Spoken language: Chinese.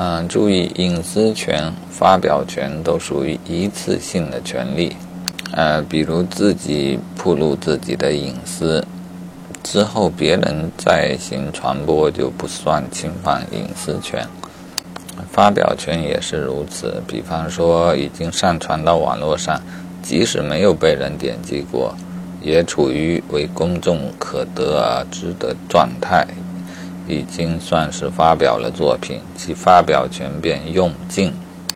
嗯，注意隐私权、发表权都属于一次性的权利。呃，比如自己暴露自己的隐私之后，别人再行传播就不算侵犯隐私权。发表权也是如此，比方说已经上传到网络上，即使没有被人点击过，也处于为公众可得而知的状态，已经算是发表了作品，其发表权便用尽。